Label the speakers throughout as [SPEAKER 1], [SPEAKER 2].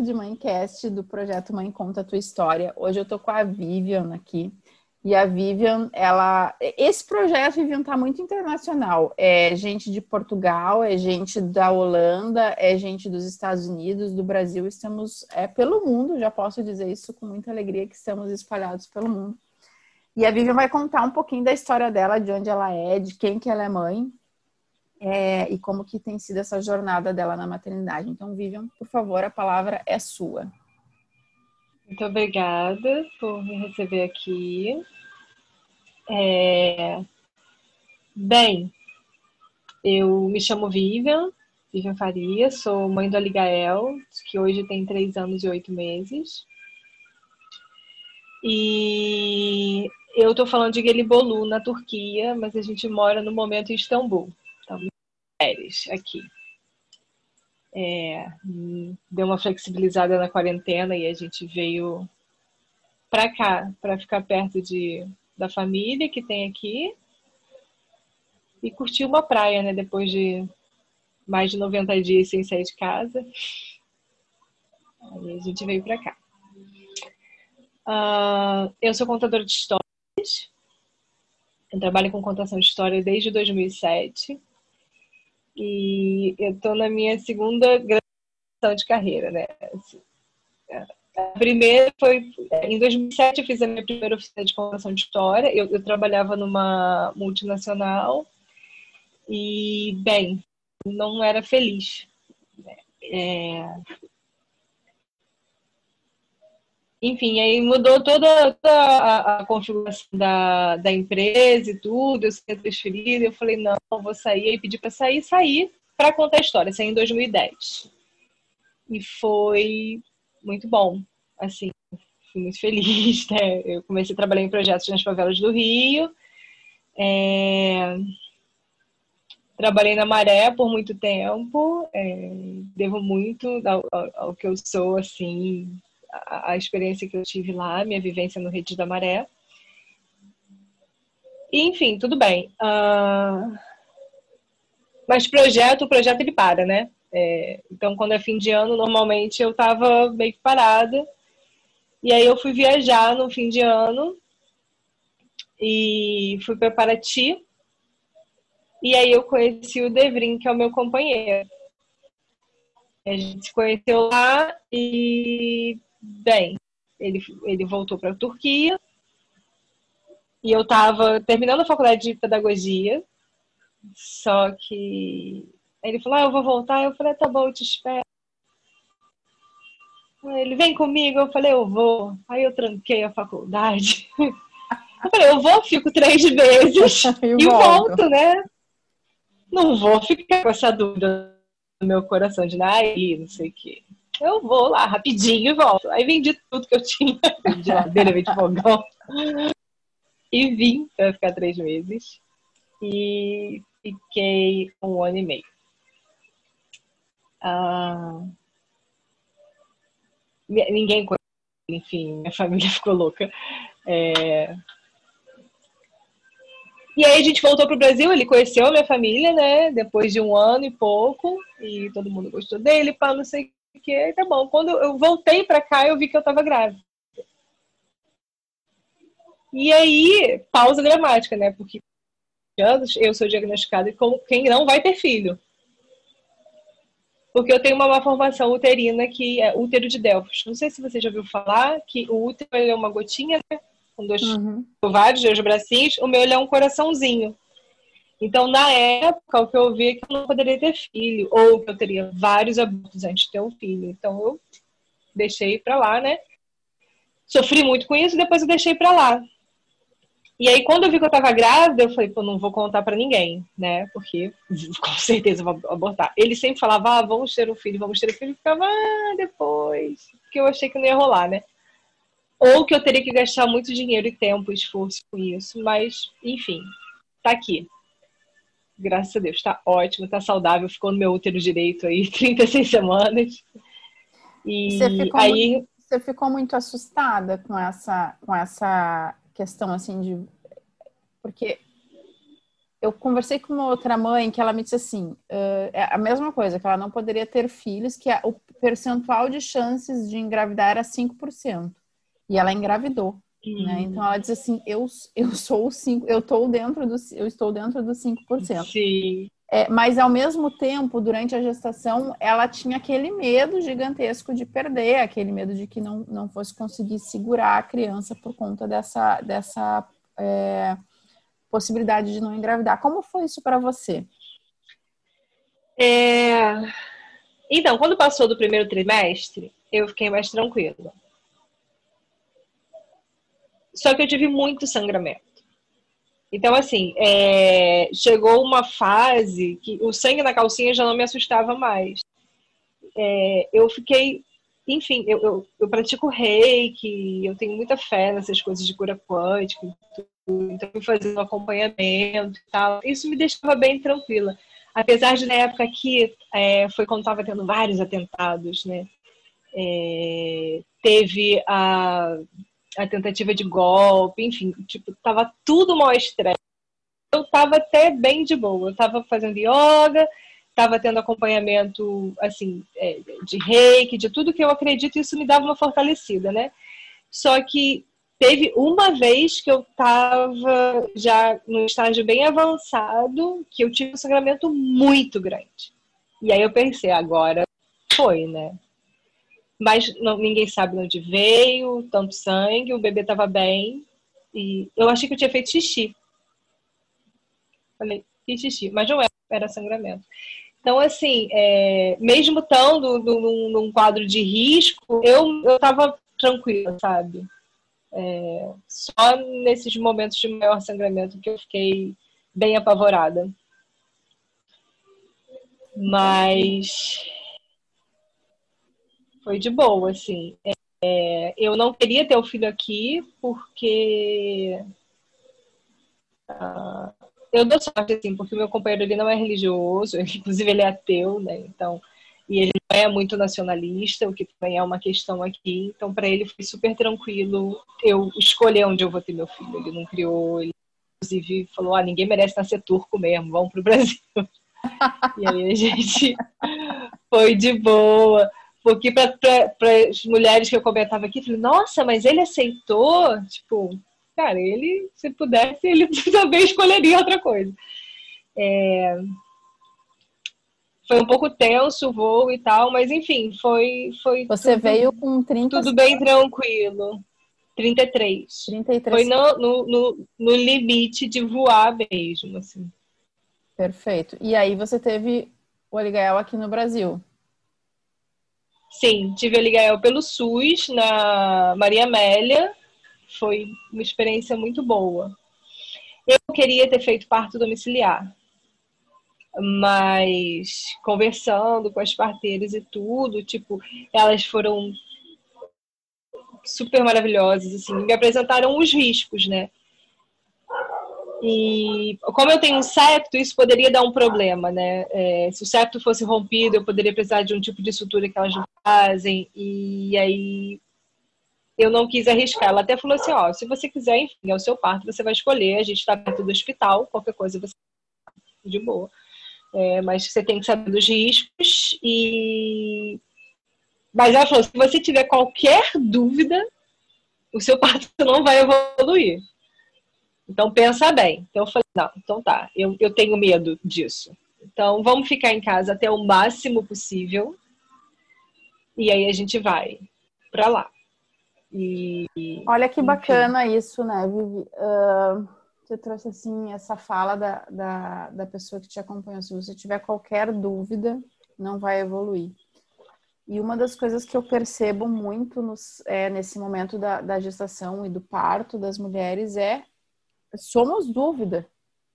[SPEAKER 1] de Mãecast do projeto Mãe Conta a Tua História. Hoje eu tô com a Vivian aqui. E a Vivian, ela. Esse projeto, Vivian, tá muito internacional. É gente de Portugal, é gente da Holanda, é gente dos Estados Unidos, do Brasil. Estamos é, pelo mundo, já posso dizer isso com muita alegria, que estamos espalhados pelo mundo. E a Vivian vai contar um pouquinho da história dela, de onde ela é, de quem que ela é mãe, é, e como que tem sido essa jornada dela na maternidade. Então, Vivian, por favor, a palavra é sua.
[SPEAKER 2] Muito obrigada por me receber aqui. É... Bem, eu me chamo Vivian, Vivian Faria, sou mãe do Aligael, que hoje tem três anos e oito meses. E eu estou falando de Gelibolu, na Turquia, mas a gente mora no momento em Istambul férias aqui. É, deu uma flexibilizada na quarentena e a gente veio para cá para ficar perto de, da família que tem aqui e curtir uma praia, né? Depois de mais de 90 dias sem sair de casa. Aí a gente veio para cá. Uh, eu sou contadora de histórias. Eu trabalho com contação de história desde 2007. E eu estou na minha segunda graduação de carreira, né? Assim, a primeira foi em 2007 eu fiz a minha primeira oficina de contação de história. Eu, eu trabalhava numa multinacional e bem, não era feliz. É, enfim, aí mudou toda, a, a, configuração da, da empresa e tudo, eu ser transferida, eu falei, não, vou sair, aí pedi para sair, sair para contar a história, saí em 2010. E foi muito bom, assim, fui muito feliz, né? Eu comecei a trabalhar em projetos nas favelas do Rio, é... trabalhei na Maré por muito tempo, é... devo muito ao, ao, ao que eu sou, assim, a, experiência que eu tive lá, minha vivência no Rede da Maré. E, enfim, tudo bem. Uh... Mas projeto, o projeto ele para, né? É, então, quando é fim de ano, normalmente eu tava meio que parada. E aí eu fui viajar no fim de ano e fui para Paraty. E aí eu conheci o Devrin, que é o meu companheiro. A gente se conheceu lá e Bem, ele, ele voltou para a Turquia e eu estava terminando a faculdade de pedagogia, só que ele falou, ah, eu vou voltar. Eu falei, tá bom, eu te espero. Ele vem comigo, eu falei, eu vou. Aí eu tranquei a faculdade. Eu falei, eu vou, fico três meses e volto. volto, né? Não vou ficar com essa dúvida no meu coração de, ai, não sei o quê eu vou lá rapidinho e volto. Aí vendi tudo que eu tinha, vendi ladeira, vendi fogão. E vim para ficar três meses. E fiquei um ano e meio. Ah, ninguém enfim, minha família ficou louca. É... E aí a gente voltou pro Brasil, ele conheceu a minha família, né? Depois de um ano e pouco, e todo mundo gostou dele, para não sei porque tá bom. Quando eu voltei para cá, eu vi que eu estava grávida. E aí, pausa dramática, né? Porque anos eu sou diagnosticada como quem não vai ter filho. Porque eu tenho uma malformação uterina que é útero de Delfos. Não sei se você já ouviu falar que o útero é uma gotinha, né? Com dois uhum. ovários, dois bracinhos. O meu é um coraçãozinho. Então, na época, o que eu ouvi é que eu não poderia ter filho, ou que eu teria vários abortos antes de ter um filho. Então, eu deixei pra lá, né? Sofri muito com isso, depois eu deixei pra lá. E aí, quando eu vi que eu tava grávida, eu falei, pô, não vou contar para ninguém, né? Porque com certeza vou abortar. Ele sempre falava, ah, vamos ter um filho, vamos ter um filho. E ficava, ah, depois. Porque eu achei que não ia rolar, né? Ou que eu teria que gastar muito dinheiro e tempo, esforço com isso. Mas, enfim, tá aqui graças a Deus, está ótimo, está saudável, ficou no meu útero direito aí 36 semanas.
[SPEAKER 1] E você ficou aí muito, você ficou muito assustada com essa com essa questão assim de porque eu conversei com uma outra mãe que ela me disse assim, uh, é a mesma coisa, que ela não poderia ter filhos, que a, o, percentual de chances de engravidar era 5%. E ela engravidou. Hum. Né? Então ela diz assim: eu, eu sou o 5, eu estou dentro do, eu estou dentro dos 5%.
[SPEAKER 2] Sim.
[SPEAKER 1] É, mas ao mesmo tempo, durante a gestação, ela tinha aquele medo gigantesco de perder, aquele medo de que não, não fosse conseguir segurar a criança por conta dessa, dessa é, possibilidade de não engravidar. Como foi isso para você?
[SPEAKER 2] É... Então, quando passou do primeiro trimestre, eu fiquei mais tranquila. Só que eu tive muito sangramento. Então, assim, é... chegou uma fase que o sangue na calcinha já não me assustava mais. É... eu fiquei, enfim, eu, eu, eu, pratico reiki, eu tenho muita fé nessas coisas de cura quântica, então fazendo acompanhamento e tal. Isso me deixava bem tranquila. Apesar de na época que é, foi quando estava tendo vários atentados, né? É, teve a, a tentativa de golpe, enfim, tipo, tava tudo mal estresse. Eu tava até bem de boa. Eu tava fazendo yoga, tava tendo acompanhamento, assim, é, de reiki, de tudo que eu acredito, e isso me dava uma fortalecida, né? Só que Teve uma vez que eu estava já no estágio bem avançado, que eu tive um sangramento muito grande. E aí eu pensei, agora foi, né? Mas não, ninguém sabe onde veio, tanto sangue, o bebê estava bem. E eu achei que eu tinha feito xixi. Falei, fiz xixi, mas não era, era sangramento. Então, assim, é, mesmo estando num, num quadro de risco, eu, eu tranquila, sabe? É, só nesses momentos de maior sangramento que eu fiquei bem apavorada. Mas foi de boa, assim. É, eu não queria ter o filho aqui porque uh, eu dou sorte, assim, porque o meu companheiro ele não é religioso, inclusive ele é ateu, né? Então e ele não é muito nacionalista, o que também é uma questão aqui. Então, para ele foi super tranquilo eu escolher onde eu vou ter meu filho. Ele não criou, ele inclusive falou: ah, ninguém merece nascer turco mesmo, vamos para o Brasil. e aí a gente foi de boa. Porque para as mulheres que eu comentava aqui, eu falei: nossa, mas ele aceitou? Tipo, cara, ele, se pudesse, ele também escolheria outra coisa. É, foi um pouco tenso o voo e tal, mas enfim, foi. foi
[SPEAKER 1] Você tudo, veio com 30.
[SPEAKER 2] Tudo bem tranquilo. 33.
[SPEAKER 1] 33.
[SPEAKER 2] Foi no, no, no, no limite de voar mesmo, assim.
[SPEAKER 1] Perfeito. E aí você teve o Aligael aqui no Brasil?
[SPEAKER 2] Sim, tive o Aligael pelo SUS, na Maria Amélia. Foi uma experiência muito boa. Eu queria ter feito parto domiciliar, mas conversando com as parteiras e tudo, tipo, elas foram super maravilhosas, assim, me apresentaram os riscos, né? E como eu tenho um septo, isso poderia dar um problema, né? É, se o septo fosse rompido, eu poderia precisar de um tipo de sutura que elas não fazem, e aí eu não quis arriscar. Ela até falou assim: ó, se você quiser, enfim, é o seu parto, você vai escolher, a gente está perto do hospital, qualquer coisa você de boa. É, mas você tem que saber dos riscos e. Mas ela falou: se você tiver qualquer dúvida, o seu parto não vai evoluir. Então pensa bem. Então eu falei, não, então tá, eu, eu tenho medo disso. Então vamos ficar em casa até o máximo possível. E aí a gente vai para lá. E,
[SPEAKER 1] Olha que bacana enfim. isso, né, Vivi? Uh você trouxe assim essa fala da, da, da pessoa que te acompanhou. Se você tiver qualquer dúvida, não vai evoluir. E uma das coisas que eu percebo muito nos, é, nesse momento da, da gestação e do parto das mulheres é somos dúvida.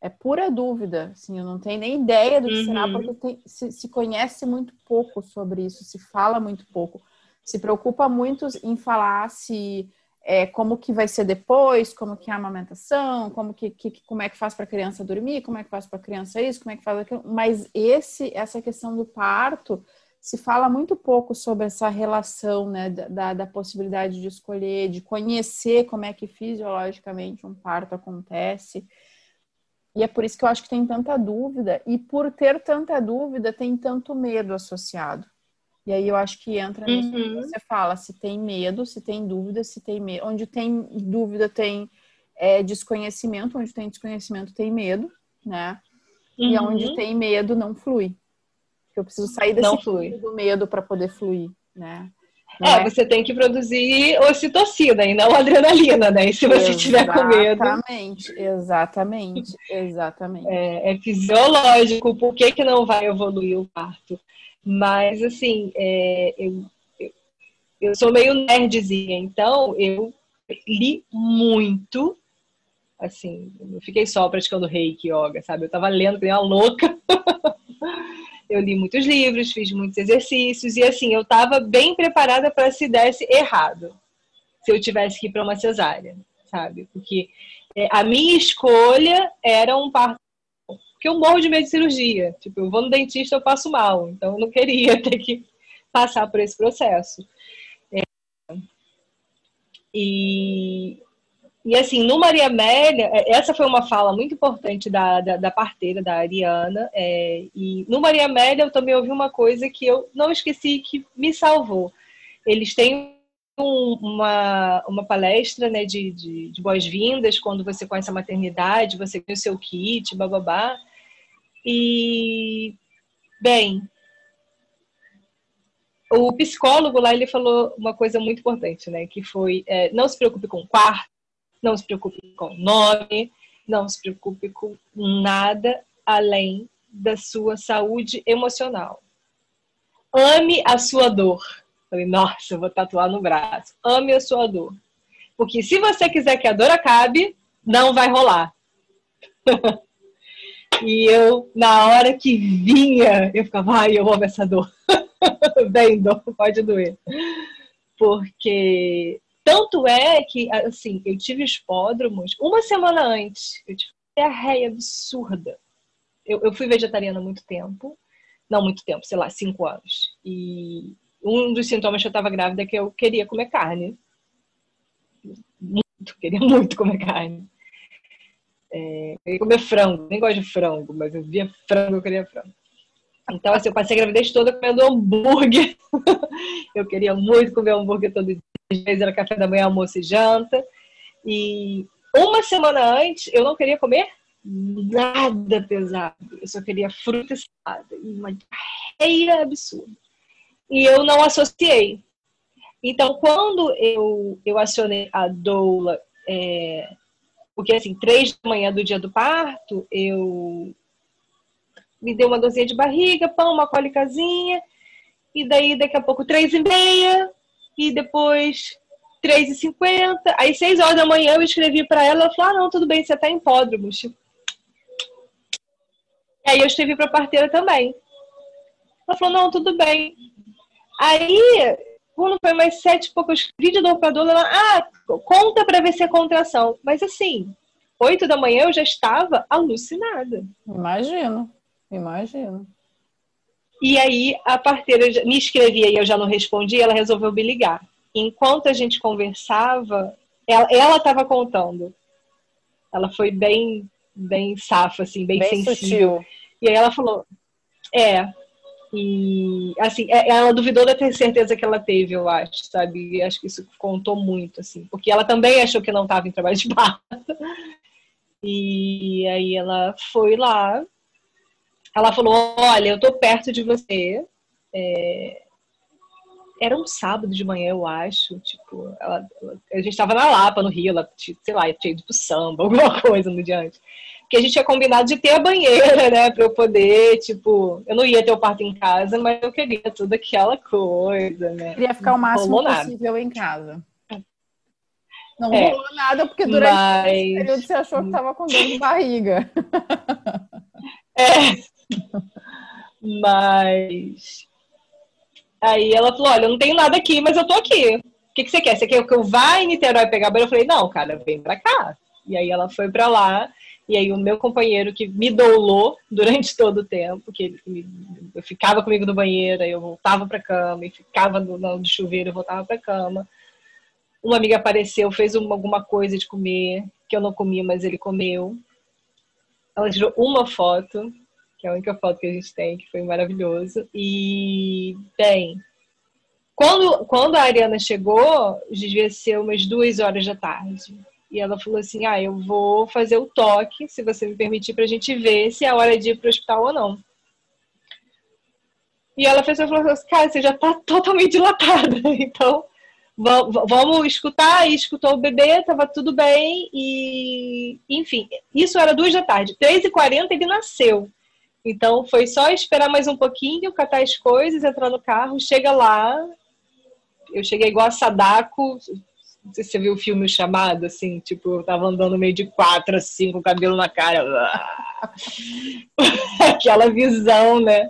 [SPEAKER 1] É pura dúvida. Assim, eu não tenho nem ideia do que uhum. será, porque tem, se, se conhece muito pouco sobre isso, se fala muito pouco. Se preocupa muito em falar se é, como que vai ser depois, como que é a amamentação, como que, que como é que faz para a criança dormir, como é que faz para a criança isso, como é que faz aquilo. Mas esse essa questão do parto se fala muito pouco sobre essa relação, né, da, da possibilidade de escolher, de conhecer como é que fisiologicamente um parto acontece. E é por isso que eu acho que tem tanta dúvida, e por ter tanta dúvida, tem tanto medo associado. E aí eu acho que entra nisso uhum. que você fala, se tem medo, se tem dúvida, se tem medo. Onde tem dúvida tem é, desconhecimento, onde tem desconhecimento tem medo, né? Uhum. E onde tem medo não flui. Eu preciso sair desse do medo para poder fluir, né?
[SPEAKER 2] É, é, você tem que produzir ocitocina e não adrenalina, né? E se você exatamente, tiver com medo.
[SPEAKER 1] Exatamente, exatamente, exatamente.
[SPEAKER 2] É, é, fisiológico, por que, que não vai evoluir o parto? Mas, assim, é, eu, eu, eu sou meio nerdzinha, então eu li muito. Assim, não fiquei só praticando reiki yoga, sabe? Eu tava lendo que nem uma louca. eu li muitos livros, fiz muitos exercícios e assim, eu estava bem preparada para se desse errado, se eu tivesse que ir para uma cesárea, sabe? Porque é, a minha escolha era um parto porque eu morro de medo de cirurgia. Tipo, eu vou no dentista, eu passo mal. Então, eu não queria ter que passar por esse processo. É, e, e assim, no Maria Amélia, é, essa foi uma fala muito importante da, da, da parteira, da Ariana. É, e no Maria Amélia eu também ouvi uma coisa que eu não esqueci que me salvou. Eles têm um, uma, uma palestra né, de, de, de boas-vindas quando você conhece a maternidade, você tem o seu kit, bababá. E, bem, o psicólogo lá ele falou uma coisa muito importante, né? Que foi é, não se preocupe com o quarto, não se preocupe com o nome, não se preocupe com nada além da sua saúde emocional. Ame a sua dor. Falei, nossa, eu vou tatuar no braço. Ame a sua dor. Porque se você quiser que a dor acabe, não vai rolar. e eu, na hora que vinha, eu ficava, ai, eu amo essa dor. Bem, dor, pode doer. Porque tanto é que, assim, eu tive espódromos uma semana antes. Eu tive diarreia absurda. Eu, eu fui vegetariana muito tempo. Não muito tempo, sei lá, cinco anos. E um dos sintomas que eu estava grávida é que eu queria comer carne. Muito, queria muito comer carne. É, queria comer frango, nem gosto de frango, mas eu via frango, eu queria frango. Então, assim, eu passei a gravidez toda comendo hambúrguer. eu queria muito comer hambúrguer todo dia às vezes era café da manhã, almoço e janta. E uma semana antes eu não queria comer nada pesado. Eu só queria fruta e salada. E uma diarreia absurda. E eu não associei. Então, quando eu, eu acionei a doula, é, porque assim, três da manhã do dia do parto, eu me deu uma dorzinha de barriga, pão, uma cólicazinha, e daí daqui a pouco três e meia, e depois 3h50. Aí, 6 horas da manhã, eu escrevi para ela. Ela falou: Ah, não, tudo bem, você tá em pódromos. Aí, eu escrevi para a parteira também. Ela falou: Não, tudo bem. Aí, quando foi mais sete e pouco, eu escrevi de novo para a dona. Ela: Ah, conta para ver se é contração. Mas assim, 8 da manhã eu já estava alucinada.
[SPEAKER 1] Imagino, imagino.
[SPEAKER 2] E aí a parteira me escrevia e eu já não respondia, ela resolveu me ligar. Enquanto a gente conversava, ela estava contando. Ela foi bem, bem safa, assim, bem, bem sensível. Sutil. E aí ela falou, é. E assim, é, ela duvidou da ter certeza que ela teve, eu acho, sabe? E acho que isso contou muito, assim, porque ela também achou que não estava em trabalho de parto. E aí ela foi lá, ela falou: Olha, eu tô perto de você. É... Era um sábado de manhã, eu acho. Tipo, ela, ela, a gente tava na Lapa, no Rio, ela, sei lá, tinha ido pro samba, alguma coisa no diante. Porque a gente tinha combinado de ter a banheira, né? Pra eu poder, tipo, eu não ia ter o parto em casa, mas eu queria tudo aquela coisa, né?
[SPEAKER 1] Queria ficar o máximo possível em casa. Não é, rolou nada, porque durante mas... esse período você achou que tava com dor de barriga.
[SPEAKER 2] É. Mas. Aí ela falou: Olha, eu não tenho nada aqui, mas eu tô aqui. O que, que você quer? Você quer que eu vá em Niterói pegar banho? Eu falei: Não, cara, vem pra cá. E aí ela foi pra lá. E aí o meu companheiro que me doulou durante todo o tempo, que ele, eu ficava comigo no banheiro, aí eu voltava pra cama, e ficava no, no chuveiro, eu voltava pra cama. Uma amiga apareceu, fez uma, alguma coisa de comer, que eu não comia, mas ele comeu. Ela tirou uma foto, é a única foto que a gente tem, que foi maravilhoso. E, bem, Quando, quando a Ariana chegou, devia ser umas duas horas da tarde. E ela falou assim: Ah, eu vou fazer o toque, se você me permitir, para a gente ver se é hora de ir para o hospital ou não. E ela fez e falou assim: Cara, você já está totalmente dilatada, então vamos escutar. E escutou o bebê, estava tudo bem. E, enfim, isso era duas da tarde. Três e quarenta ele nasceu. Então foi só esperar mais um pouquinho, catar as coisas, entrar no carro, chega lá. Eu cheguei igual a Sadako. Não sei se você viu o filme chamado, assim, tipo, eu tava andando meio de quatro, assim, com o cabelo na cara. Aquela visão, né?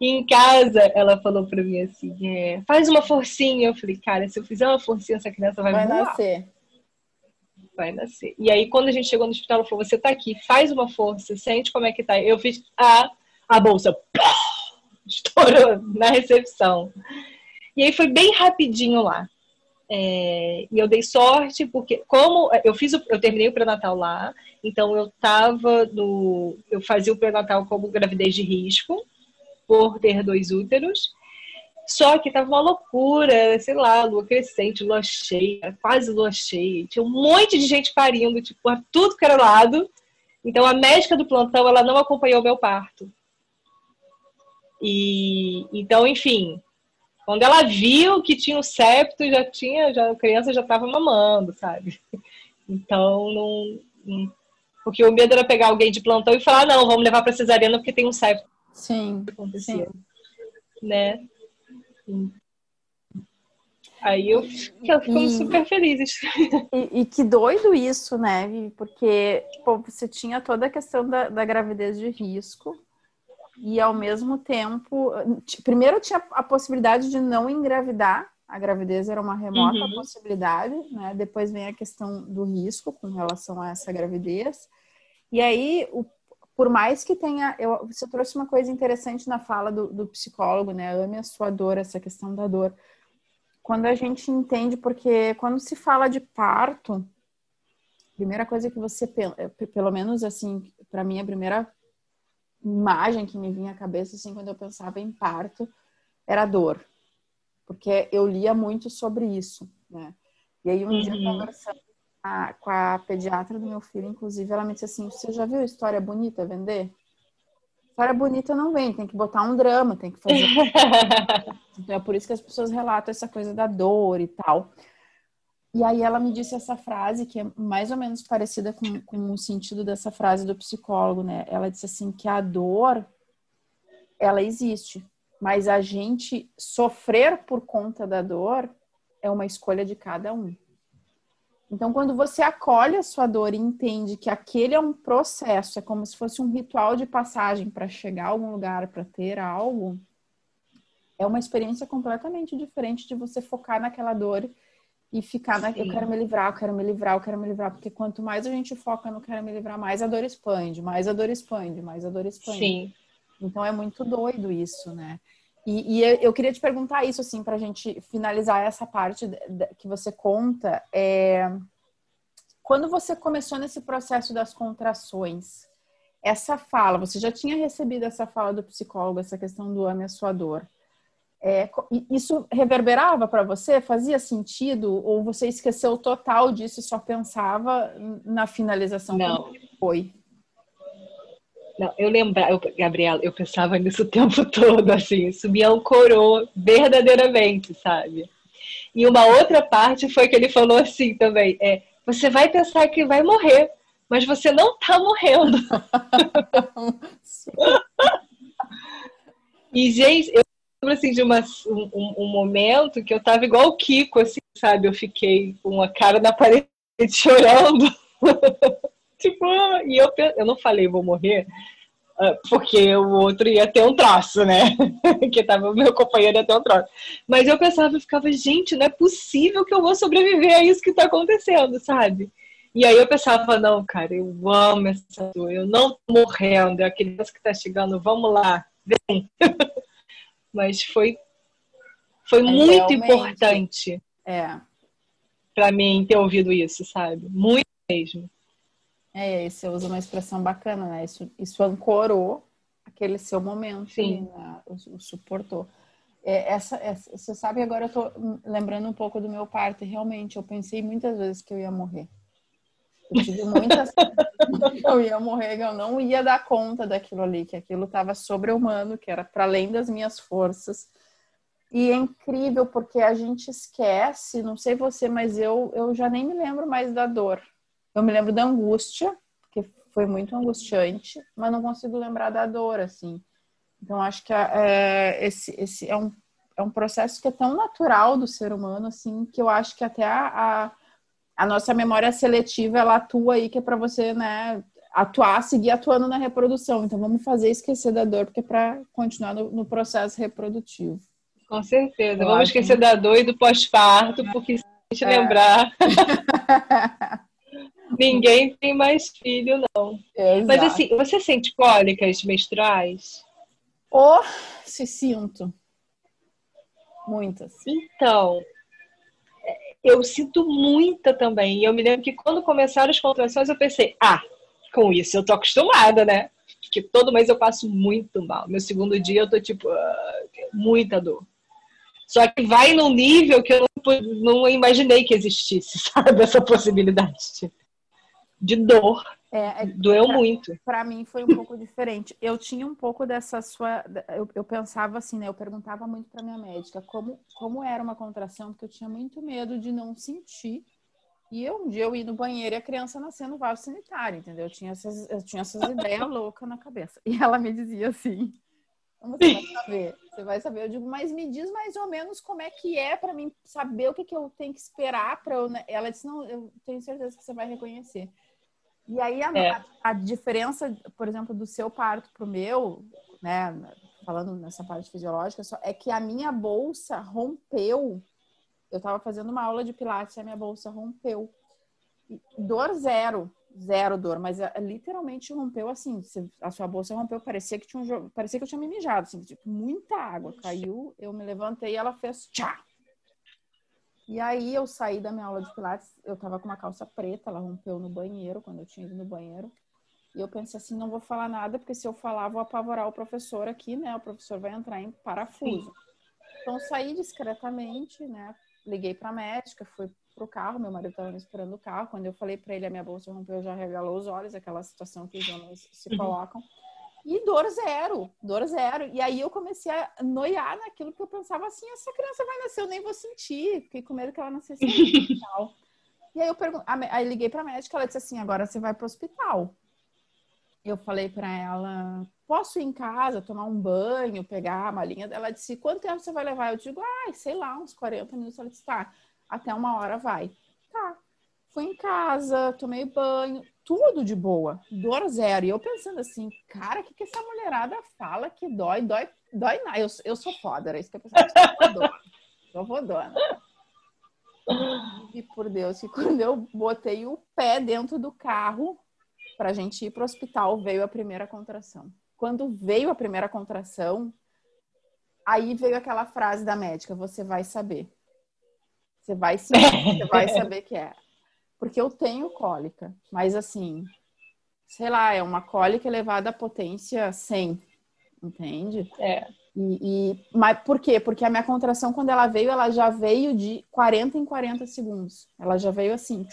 [SPEAKER 2] E em casa, ela falou pra mim assim: é, faz uma forcinha. Eu falei, cara, se eu fizer uma forcinha, essa criança vai, vai voar. nascer. Vai nascer. E aí, quando a gente chegou no hospital, ela falou: você tá aqui, faz uma força, sente como é que tá. Eu fiz a, a bolsa, estourou na recepção. E aí foi bem rapidinho lá. É, e eu dei sorte porque como eu fiz o, eu terminei o pré-natal lá, então eu tava no eu fazia o pré-natal como gravidez de risco por ter dois úteros. Só que tava uma loucura, sei lá, lua crescente, lua cheia, quase lua cheia. Tinha um monte de gente parindo, tipo, a tudo que era lado. Então a médica do plantão, ela não acompanhou meu parto. E então, enfim, quando ela viu que tinha o septo, já tinha, já a criança já estava mamando, sabe? Então, não, não, porque o medo era pegar alguém de plantão e falar, não, vamos levar para cesariana porque tem um septo.
[SPEAKER 1] Sim, sim.
[SPEAKER 2] Né? Aí eu, eu fico super feliz.
[SPEAKER 1] E, e, que doido isso, né? Porque tipo, você tinha toda a questão da, da gravidez de risco e ao mesmo tempo, primeiro tinha a possibilidade de não engravidar, a gravidez era uma remota uhum. possibilidade, né? Depois vem a questão do risco com relação a essa gravidez. E aí, o, por mais que tenha, eu, você trouxe uma coisa interessante na fala do, do psicólogo, né? Ame a sua dor, essa questão da dor. Quando a gente entende, porque quando se fala de parto, primeira coisa que você, pelo menos assim, para mim a primeira imagem que me vinha à cabeça, assim, quando eu pensava em parto, era dor. Porque eu lia muito sobre isso, né? E aí, um uhum. dia, conversando a, com a pediatra do meu filho, inclusive, ela me disse assim, você já viu história bonita vender? História bonita não vem, tem que botar um drama, tem que fazer... então, é por isso que as pessoas relatam essa coisa da dor e tal. E aí ela me disse essa frase que é mais ou menos parecida com, com o sentido dessa frase do psicólogo, né? Ela disse assim que a dor ela existe, mas a gente sofrer por conta da dor é uma escolha de cada um. Então, quando você acolhe a sua dor e entende que aquele é um processo, é como se fosse um ritual de passagem para chegar a algum lugar, para ter algo, é uma experiência completamente diferente de você focar naquela dor e ficar na, eu quero me livrar, eu quero me livrar, eu quero me livrar, porque quanto mais a gente foca no quero me livrar, mais a dor expande, mais a dor expande, mais a dor expande. Sim. Então é muito doido isso, né? E, e eu queria te perguntar isso, assim, para a gente finalizar essa parte que você conta. É... Quando você começou nesse processo das contrações, essa fala, você já tinha recebido essa fala do psicólogo, essa questão do ame a sua dor. É, isso reverberava para você? Fazia sentido? Ou você esqueceu total disso e só pensava na finalização?
[SPEAKER 2] Não.
[SPEAKER 1] foi?
[SPEAKER 2] Não, eu lembrava, Gabriela, eu pensava nisso o tempo todo, assim, isso me ancorou verdadeiramente, sabe? E uma outra parte foi que ele falou assim também: é, você vai pensar que vai morrer, mas você não tá morrendo. e, gente, eu lembro assim, de uma, um, um, momento que eu tava igual o Kiko, assim, sabe? Eu fiquei com a cara na parede chorando. Tipo, e eu, eu não falei vou morrer, ah, porque o outro ia ter um troço, né? que tava meu companheiro ia ter um troço. Mas eu pensava, eu ficava, gente, não é possível que eu vou sobreviver a isso que tá acontecendo, sabe? E aí eu pensava, não, cara, eu amo essa dor, eu não tô morrendo, é aquele que tá chegando, vamos lá, vem. mas foi, foi é, muito importante
[SPEAKER 1] é.
[SPEAKER 2] para mim ter ouvido isso, sabe? Muito mesmo.
[SPEAKER 1] É, você usa uma expressão bacana, né? Isso, isso ancorou aquele seu momento, Sim. Né? O, o, suportou. É, essa, essa, você sabe, agora eu tô lembrando um pouco do meu parto. Realmente, eu pensei muitas vezes que eu ia morrer. Eu tive muitas eu ia morrer, eu não ia dar conta daquilo ali, que aquilo estava sobre-humano, que era para além das minhas forças. E é incrível porque a gente esquece, não sei você, mas eu, eu já nem me lembro mais da dor. Eu me lembro da angústia, que foi muito angustiante, mas não consigo lembrar da dor, assim. Então, acho que é, esse, esse é, um, é um processo que é tão natural do ser humano, assim, que eu acho que até a, a, a nossa memória seletiva, ela atua aí, que é para você, né, atuar, seguir atuando na reprodução. Então, vamos fazer esquecer da dor, porque é para continuar no, no, processo reprodutivo.
[SPEAKER 2] Com certeza. Eu vamos esquecer da dor e do pós-parto, porque se a gente é. lembrar... Ninguém tem mais filho, não. Mas assim, você sente cólicas menstruais?
[SPEAKER 1] Ou se sinto. Muitas.
[SPEAKER 2] Então, eu sinto muita também. E eu me lembro que quando começaram as contrações, eu pensei, ah, com isso eu tô acostumada, né? Porque todo mês eu passo muito mal. Meu segundo dia eu tô tipo, uh, muita dor. Só que vai num nível que eu não, não imaginei que existisse, sabe? Essa possibilidade de dor. É, é, Doeu
[SPEAKER 1] pra,
[SPEAKER 2] muito.
[SPEAKER 1] Para mim foi um pouco diferente. Eu tinha um pouco dessa sua. Eu, eu pensava assim, né? Eu perguntava muito para minha médica como, como era uma contração, porque eu tinha muito medo de não sentir. E eu, um dia eu ia no banheiro e a criança nascendo no vaso sanitário, entendeu? Eu tinha essas, eu tinha essas ideias loucas na cabeça. E ela me dizia assim: você vai saber? Você vai saber. Eu digo, mas me diz mais ou menos como é que é para mim saber o que, que eu tenho que esperar para eu. Né? Ela disse: não, eu tenho certeza que você vai reconhecer. E aí a, é. a, a, diferença, por exemplo, do seu parto pro meu, né, falando nessa parte fisiológica, só, é que a minha bolsa rompeu. Eu estava fazendo uma aula de pilates e a minha bolsa rompeu. Dor zero, zero dor, mas a, literalmente rompeu assim, a sua bolsa rompeu, parecia que tinha um, parecia que eu tinha me mijado, assim, tipo, muita água caiu, eu me levantei e ela fez tchá, e aí eu saí da minha aula de pilates, eu tava com uma calça preta, ela rompeu no banheiro, quando eu tinha ido no banheiro. E eu pensei assim, não vou falar nada, porque se eu falar, vou apavorar o professor aqui, né? O professor vai entrar em parafuso. Sim. Então saí discretamente, né? Liguei pra médica, fui pro carro, meu marido tava me esperando no carro. Quando eu falei para ele a minha bolsa rompeu, já regalou os olhos, aquela situação que os homens se uhum. E dor zero, dor zero. E aí eu comecei a noiar naquilo que eu pensava assim, essa criança vai nascer, eu nem vou sentir. Fiquei com medo que ela nascesse e tal. E aí eu pergun aí liguei pra médica, ela disse assim, agora você vai pro hospital. Eu falei para ela, posso ir em casa, tomar um banho, pegar a malinha? Ela disse, quanto tempo você vai levar? Eu digo, ai, sei lá, uns 40 minutos. Ela disse, tá, até uma hora vai. Tá. Fui em casa, tomei banho, tudo de boa, dor zero. E eu pensando assim, cara, o que, que essa mulherada fala que dói, dói, dói nada. Eu, eu sou foda, era isso que eu pensava, eu. Sou fodona. E por Deus, que quando eu botei o pé dentro do carro pra gente ir pro hospital, veio a primeira contração. Quando veio a primeira contração, aí veio aquela frase da médica, você vai saber. Você vai você vai saber que é porque eu tenho cólica, mas assim, sei lá, é uma cólica elevada à potência 100, entende?
[SPEAKER 2] É.
[SPEAKER 1] E, e, mas por quê? Porque a minha contração, quando ela veio, ela já veio de 40 em 40 segundos. Ela já veio assim.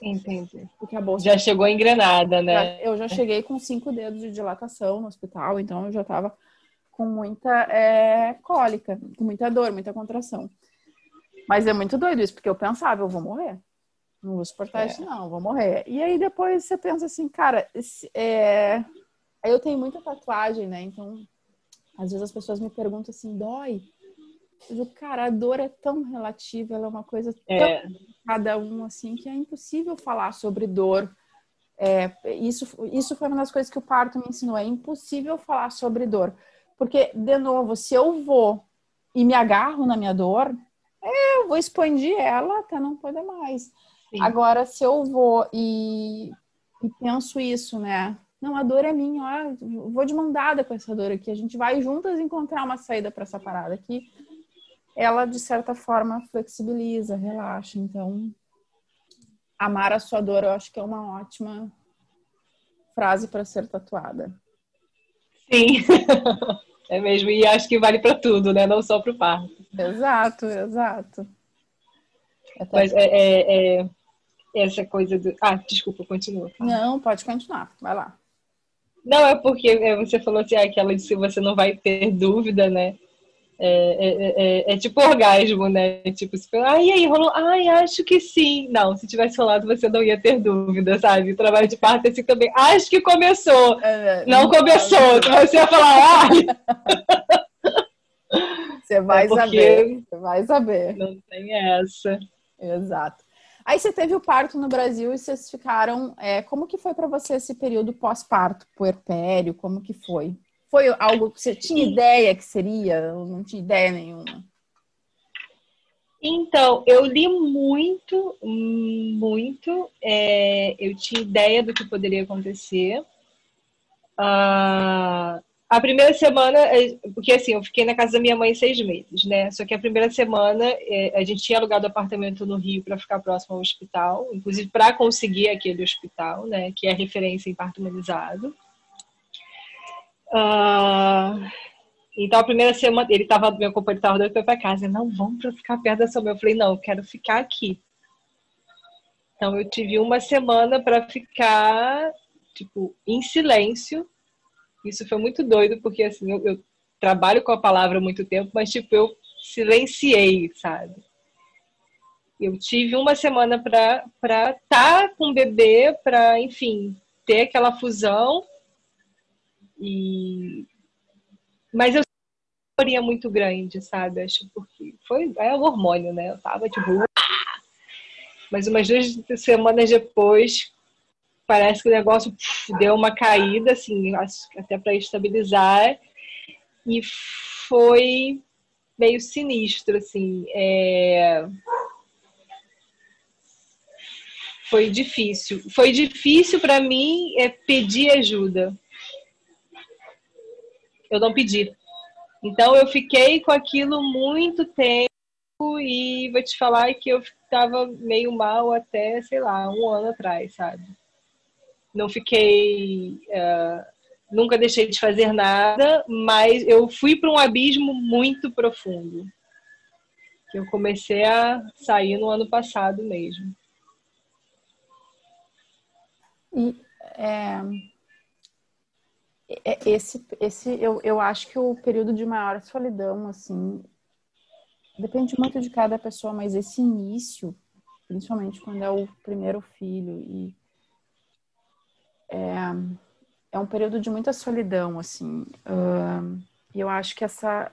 [SPEAKER 2] Entendi. Porque a bolsa. Já chegou engrenada, né?
[SPEAKER 1] Eu já cheguei com cinco dedos de dilatação no hospital, então eu já tava com muita é, cólica, com muita dor, muita contração. Mas é muito doido isso, porque eu pensava, eu vou morrer. Não vou suportar é. isso, não, vou morrer. E aí depois você pensa assim, cara, é... eu tenho muita tatuagem, né? Então, às vezes as pessoas me perguntam assim, dói? Eu digo, cara, a dor é tão relativa, ela é uma coisa é. tão cada um, assim, que é impossível falar sobre dor. É, isso, isso foi uma das coisas que o parto me ensinou, é impossível falar sobre dor. Porque, de novo, se eu vou e me agarro na minha dor, eu vou expandir ela até não poder mais. Sim. Agora, se eu vou e, e, penso isso, né? Não, a dor é minha, ó, vou de mandada com essa dor aqui. A gente vai juntas encontrar uma saída para essa parada aqui. Ela, de certa forma, flexibiliza, relaxa. Então, amar a sua dor, eu acho que é uma ótima frase para ser tatuada.
[SPEAKER 2] Sim. É mesmo, e acho que vale para tudo, né? Não só para o parto.
[SPEAKER 1] Exato, exato.
[SPEAKER 2] Até Mas é, é, é, essa coisa do. Ah, desculpa, continua.
[SPEAKER 1] Não, pode continuar, vai lá.
[SPEAKER 2] Não, é porque é, você falou assim, aquela de se você não vai ter dúvida, né? É, é, é, é, tipo orgasmo, né? Tipo, você fala, ai, aí, rolou? Ai, acho que sim. Não, se tivesse rolado, você não ia ter dúvida, sabe? O trabalho de parto é assim também. Acho que começou. É, não, não, começou. Então você ia falar, ai.
[SPEAKER 1] Você vai é saber. Você vai saber.
[SPEAKER 2] Não tem essa.
[SPEAKER 1] Exato. Aí você teve o parto no Brasil e vocês ficaram. É, como que foi para você esse período pós-parto, puerpério? Como que foi? Foi algo que você tinha ideia que seria? Ou não tinha ideia nenhuma?
[SPEAKER 2] Então, eu li muito, muito. É, eu tinha ideia do que poderia acontecer. Uh, a primeira semana, é, porque assim, eu fiquei na casa da minha mãe seis meses, né? Só que a primeira semana é, a gente tinha alugado apartamento no Rio para ficar próximo ao hospital, inclusive para conseguir aquele hospital, né? Que é referência em parto humanizado. Uh, então, a primeira semana, ele estava, meu companheiro estava doido para casa. Não, vamos para ficar perto da sua mãe. Eu falei, não, eu quero ficar aqui. Então, eu tive uma semana para ficar, tipo, em silêncio. Isso foi muito doido, porque, assim, eu, eu trabalho com a palavra há muito tempo, mas, tipo, eu silenciei, sabe? Eu tive uma semana para estar tá com o bebê, para, enfim, ter aquela fusão e mas eu euforia muito grande, sabe? Acho porque foi é o hormônio, né? Eu tava tipo, mas umas duas semanas depois parece que o negócio deu uma caída, assim, até para estabilizar e foi meio sinistro, assim. É... Foi difícil. Foi difícil para mim é, pedir ajuda eu não pedi. Então eu fiquei com aquilo muito tempo e vou te falar que eu estava meio mal até, sei lá, um ano atrás, sabe? Não fiquei. Uh, nunca deixei de fazer nada, mas eu fui para um abismo muito profundo. Que eu comecei a sair no ano passado mesmo.
[SPEAKER 1] E, é, é, esse, esse eu, eu acho que o período de maior solidão, assim, depende muito de cada pessoa, mas esse início, principalmente quando é o primeiro filho, e é, é um período de muita solidão, assim. Uh, e eu acho que essa,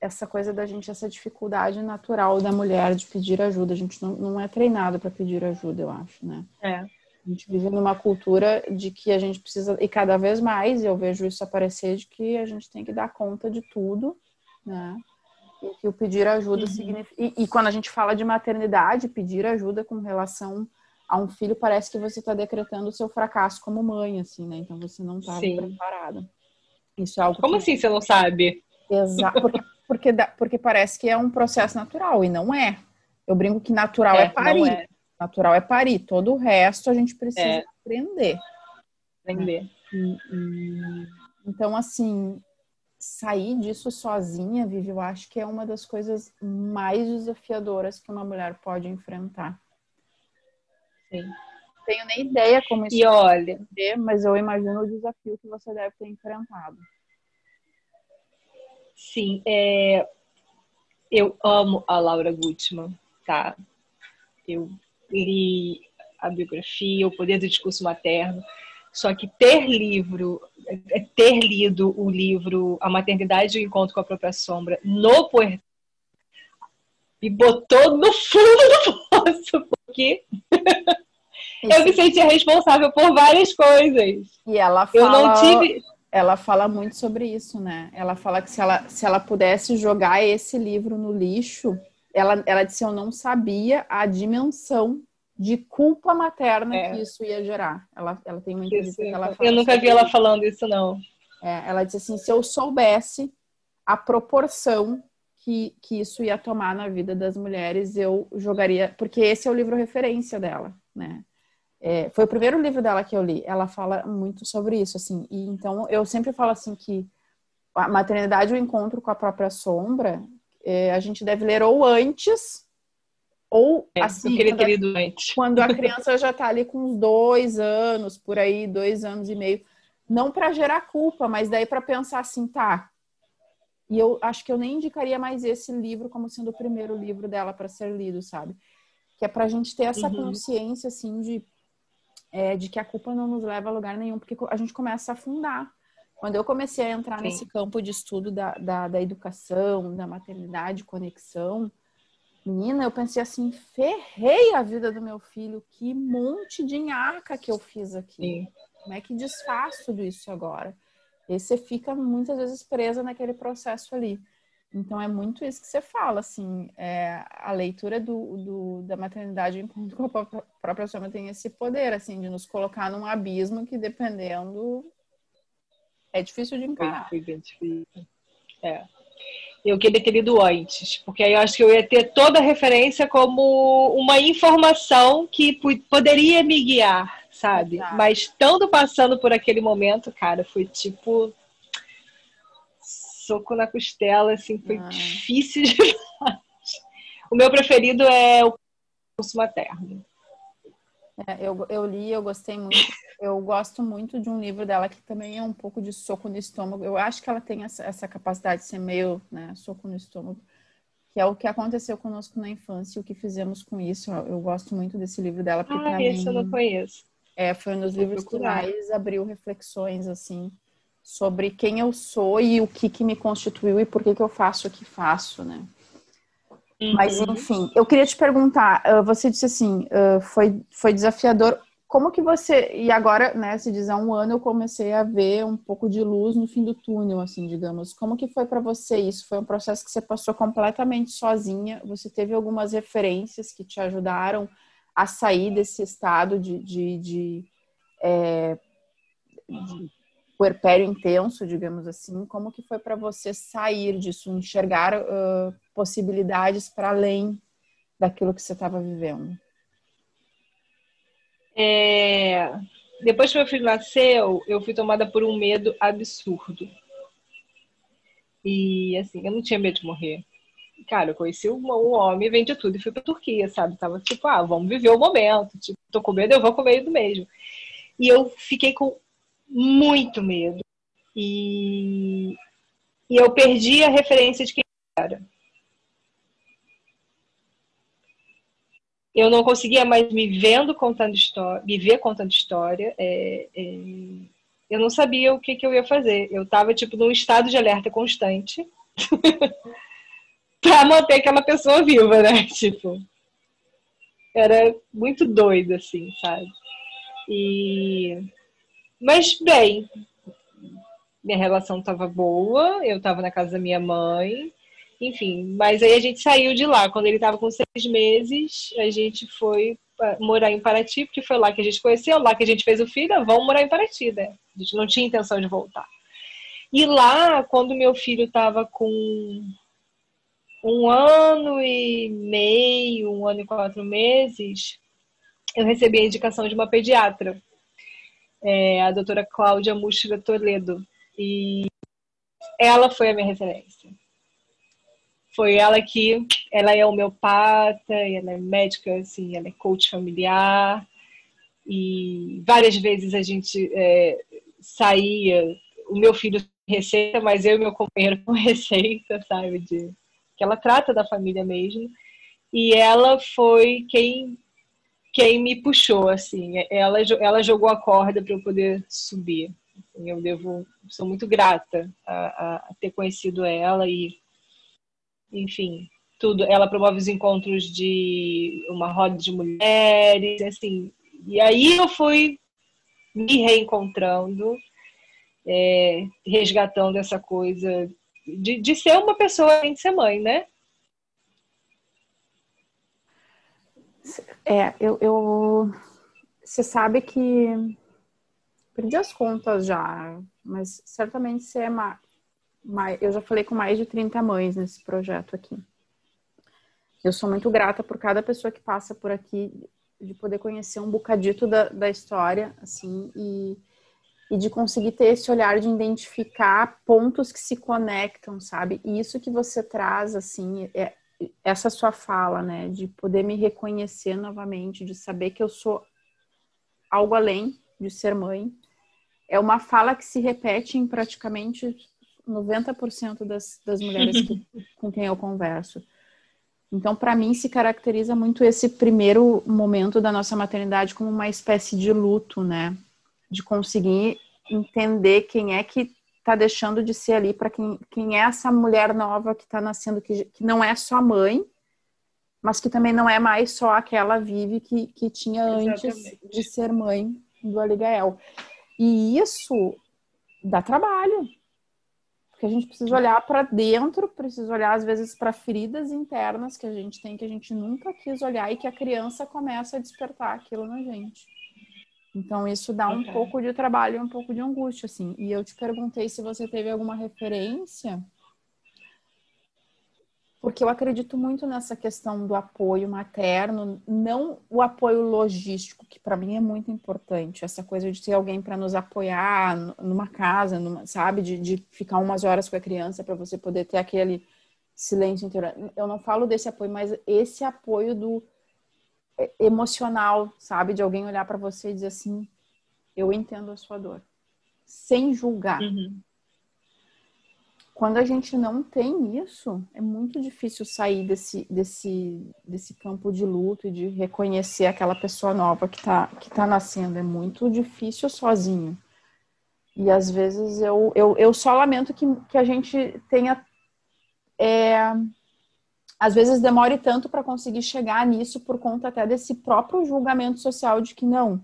[SPEAKER 1] essa coisa da gente, essa dificuldade natural da mulher de pedir ajuda, a gente não, não é treinado para pedir ajuda, eu acho, né?
[SPEAKER 2] É.
[SPEAKER 1] A gente vive numa cultura de que a gente precisa, e cada vez mais eu vejo isso aparecer, de que a gente tem que dar conta de tudo, né? E que o pedir ajuda uhum. significa. E, e, quando a gente fala de maternidade, pedir ajuda com relação a um filho, parece que você está decretando o seu fracasso como mãe, assim, né? Então você não está preparada.
[SPEAKER 2] Isso é algo. Como que... assim você não sabe?
[SPEAKER 1] Exato. Porque, porque, porque, parece que é um processo natural, e não é. Eu brinco que natural é, é parir. É natural é parir. Todo o resto a gente precisa é. aprender.
[SPEAKER 2] Aprender.
[SPEAKER 1] E, e, então, assim, sair disso sozinha, Vivi, eu acho que é uma das coisas mais desafiadoras que uma mulher pode enfrentar.
[SPEAKER 2] Sim.
[SPEAKER 1] Não tenho nem ideia como isso
[SPEAKER 2] e olha,
[SPEAKER 1] ser, mas eu imagino o desafio que você deve ter enfrentado.
[SPEAKER 2] Sim, é... eu amo a Laura Gutman, tá? Eu li a biografia, O Poder do Discurso Materno. Só que ter livro, é, ter lido o livro A Maternidade e o Encontro com a Própria Sombra no puerto me botou no fundo do poço, porque eu me sentia responsável por várias coisas.
[SPEAKER 1] E ela fala, eu não tive... ela fala muito sobre isso, né? Ela fala que se ela, se ela pudesse jogar esse livro no lixo, ela, ela disse: Eu não sabia a dimensão de culpa materna é. que isso ia gerar. Ela, ela tem uma entrevista que ela
[SPEAKER 2] fala. Eu nunca vi ela falando isso, não.
[SPEAKER 1] É, ela disse assim: se eu soubesse a proporção que, que isso ia tomar na vida das mulheres, eu jogaria. Porque esse é o livro referência dela, né? É, foi o primeiro livro dela que eu li. Ela fala muito sobre isso, assim. E então eu sempre falo assim que a maternidade o encontro com a própria sombra, é, a gente deve ler ou antes ou
[SPEAKER 2] é,
[SPEAKER 1] assim,
[SPEAKER 2] lido antes.
[SPEAKER 1] quando a criança já está ali com uns dois anos, por aí, dois anos e meio, não para gerar culpa, mas daí para pensar assim, tá. E eu acho que eu nem indicaria mais esse livro como sendo o primeiro livro dela para ser lido, sabe? Que é para a gente ter essa uhum. consciência assim de é, de que a culpa não nos leva a lugar nenhum, porque a gente começa a afundar. Quando eu comecei a entrar Sim. nesse campo de estudo da, da, da, educação, da maternidade, conexão, menina, eu pensei assim, ferrei a vida do meu filho, que monte de nhaca que eu fiz aqui. Sim. Como é que desfaço tudo isso agora? E você fica muitas vezes presa naquele processo ali. Então é muito isso que você fala, assim, é, a leitura do, do, da maternidade enquanto com a própria sombra tem esse poder, assim, de nos colocar num abismo que dependendo é difícil de encarar.
[SPEAKER 2] Foi bem difícil. É. Eu queria ter lido antes, porque aí eu acho que eu ia ter toda a referência como uma informação que poderia me guiar, sabe? Exato. Mas estando passando por aquele momento, cara, foi tipo soco na costela, assim, foi ah. difícil de O meu preferido é o curso materno.
[SPEAKER 1] É, eu, eu li, eu gostei muito. Eu gosto muito de um livro dela que também é um pouco de soco no estômago. Eu acho que ela tem essa, essa capacidade de ser meio né, soco no estômago, que é o que aconteceu conosco na infância e o que fizemos com isso. Eu, eu gosto muito desse livro dela.
[SPEAKER 2] Porque ah, esse mim, eu não conheço.
[SPEAKER 1] É, foi um dos Vou livros procurar. que mais abriu reflexões, assim, sobre quem eu sou e o que, que me constituiu e por que, que eu faço o que faço, né? Uhum. Mas, enfim, eu queria te perguntar, você disse assim, foi, foi desafiador. Como que você, e agora, né, se diz há um ano, eu comecei a ver um pouco de luz no fim do túnel, assim, digamos. Como que foi para você isso? Foi um processo que você passou completamente sozinha? Você teve algumas referências que te ajudaram a sair desse estado de, de, de, é, de puerpério intenso, digamos assim, como que foi para você sair disso, enxergar uh, possibilidades para além daquilo que você estava vivendo?
[SPEAKER 2] É... Depois que meu filho nasceu, eu fui tomada por um medo absurdo. E assim, eu não tinha medo de morrer. Cara, eu conheci um, um homem, vende tudo e fui pra Turquia, sabe? Tava tipo, ah, vamos viver o momento. Tipo, tô com medo, eu vou com medo mesmo. E eu fiquei com muito medo. E, e eu perdi a referência de quem era. Eu não conseguia mais me vendo contando história, me ver contando história. É, é, eu não sabia o que, que eu ia fazer. Eu estava tipo num estado de alerta constante para manter aquela pessoa viva, né? Tipo, era muito doido assim, sabe? E mas, bem, minha relação estava boa, eu estava na casa da minha mãe, enfim. Mas aí a gente saiu de lá. Quando ele estava com seis meses, a gente foi morar em Paraty, porque foi lá que a gente conheceu, lá que a gente fez o filho, vamos morar em Paraty, né? A gente não tinha intenção de voltar. E lá, quando meu filho estava com um ano e meio, um ano e quatro meses, eu recebi a indicação de uma pediatra é, a doutora Cláudia Muxira Toledo. E ela foi a minha referência. Foi ela que, ela é homeopata, ela é médica, assim, ela é coach familiar. E várias vezes a gente é, saía, o meu filho receita, mas eu e meu companheiro com receita, sabe? De, que ela trata da família mesmo. E ela foi quem quem me puxou, assim. Ela, ela jogou a corda para eu poder subir. Assim, eu devo, sou muito grata a, a, ter conhecido ela e, enfim, tudo. Ela promove os encontros de uma roda de mulheres, assim. E aí eu fui me reencontrando, é, resgatando essa coisa de, de ser uma pessoa além de ser mãe, né?
[SPEAKER 1] É, eu, eu. Você sabe que. Perdi as contas já, mas certamente você é mais. Eu já falei com mais de 30 mães nesse projeto aqui. Eu sou muito grata por cada pessoa que passa por aqui, de poder conhecer um bocadito da, da história, assim, e, e de conseguir ter esse olhar de identificar pontos que se conectam, sabe? E isso que você traz, assim, é essa sua fala, né, de poder me reconhecer novamente, de saber que eu sou algo além de ser mãe, é uma fala que se repete em praticamente 90% das, das mulheres que, com quem eu converso. Então, para mim, se caracteriza muito esse primeiro momento da nossa maternidade como uma espécie de luto, né? De conseguir entender quem é que está deixando de ser ali, para quem, quem é essa mulher nova que está nascendo, que, que não é só mãe, mas que também não é mais só aquela Vive que, que tinha antes Exatamente. de ser mãe do Aligael. E isso dá trabalho. Porque a gente precisa olhar para dentro, precisa olhar às vezes para feridas internas que a gente tem que a gente nunca quis olhar e que a criança começa a despertar aquilo na gente. Então isso dá um okay. pouco de trabalho e um pouco de angústia assim. E eu te perguntei se você teve alguma referência porque eu acredito muito nessa questão do apoio materno, não o apoio logístico, que para mim é muito importante, essa coisa de ter alguém para nos apoiar numa casa, numa, sabe, de, de, ficar umas horas com a criança para você poder ter aquele silêncio interior. Eu não falo desse apoio, mas esse apoio do emocional, sabe, de alguém olhar para você e dizer assim, eu entendo a sua dor, sem julgar. Uhum quando a gente não tem isso, é muito difícil sair desse, desse, desse campo de luto e de reconhecer aquela pessoa nova que está que tá nascendo. É muito difícil sozinho. E às vezes eu, eu, eu só lamento que, que a gente tenha. É, às vezes demore tanto para conseguir chegar nisso por conta até desse próprio julgamento social de que não,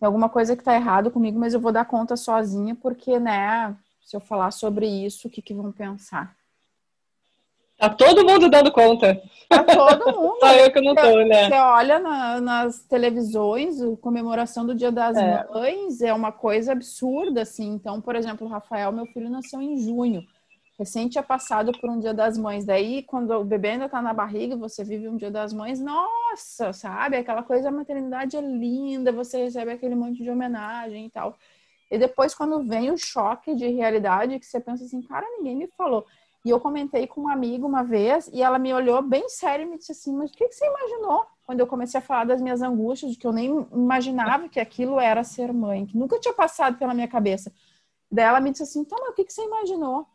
[SPEAKER 1] tem alguma coisa que está errado comigo, mas eu vou dar conta sozinha porque, né, se eu falar sobre isso, o que, que vão pensar?
[SPEAKER 2] Tá todo mundo dando conta.
[SPEAKER 1] Tá todo mundo.
[SPEAKER 2] Só eu que não tô, né?
[SPEAKER 1] Você olha na, nas televisões, a comemoração do Dia das é. Mães é uma coisa absurda, assim. Então, por exemplo, o Rafael, meu filho, nasceu em junho. Recente tinha passado por um Dia das Mães. Daí, quando o bebê ainda tá na barriga, você vive um Dia das Mães, nossa, sabe? Aquela coisa, a maternidade é linda, você recebe aquele monte de homenagem e tal. E depois, quando vem o choque de realidade, que você pensa assim, cara, ninguém me falou. E eu comentei com uma amiga uma vez, e ela me olhou bem sério e me disse assim, mas o que, que você imaginou? Quando eu comecei a falar das minhas angústias, de que eu nem imaginava que aquilo era ser mãe, que nunca tinha passado pela minha cabeça. Daí ela me disse assim, então, mas o que, que você imaginou?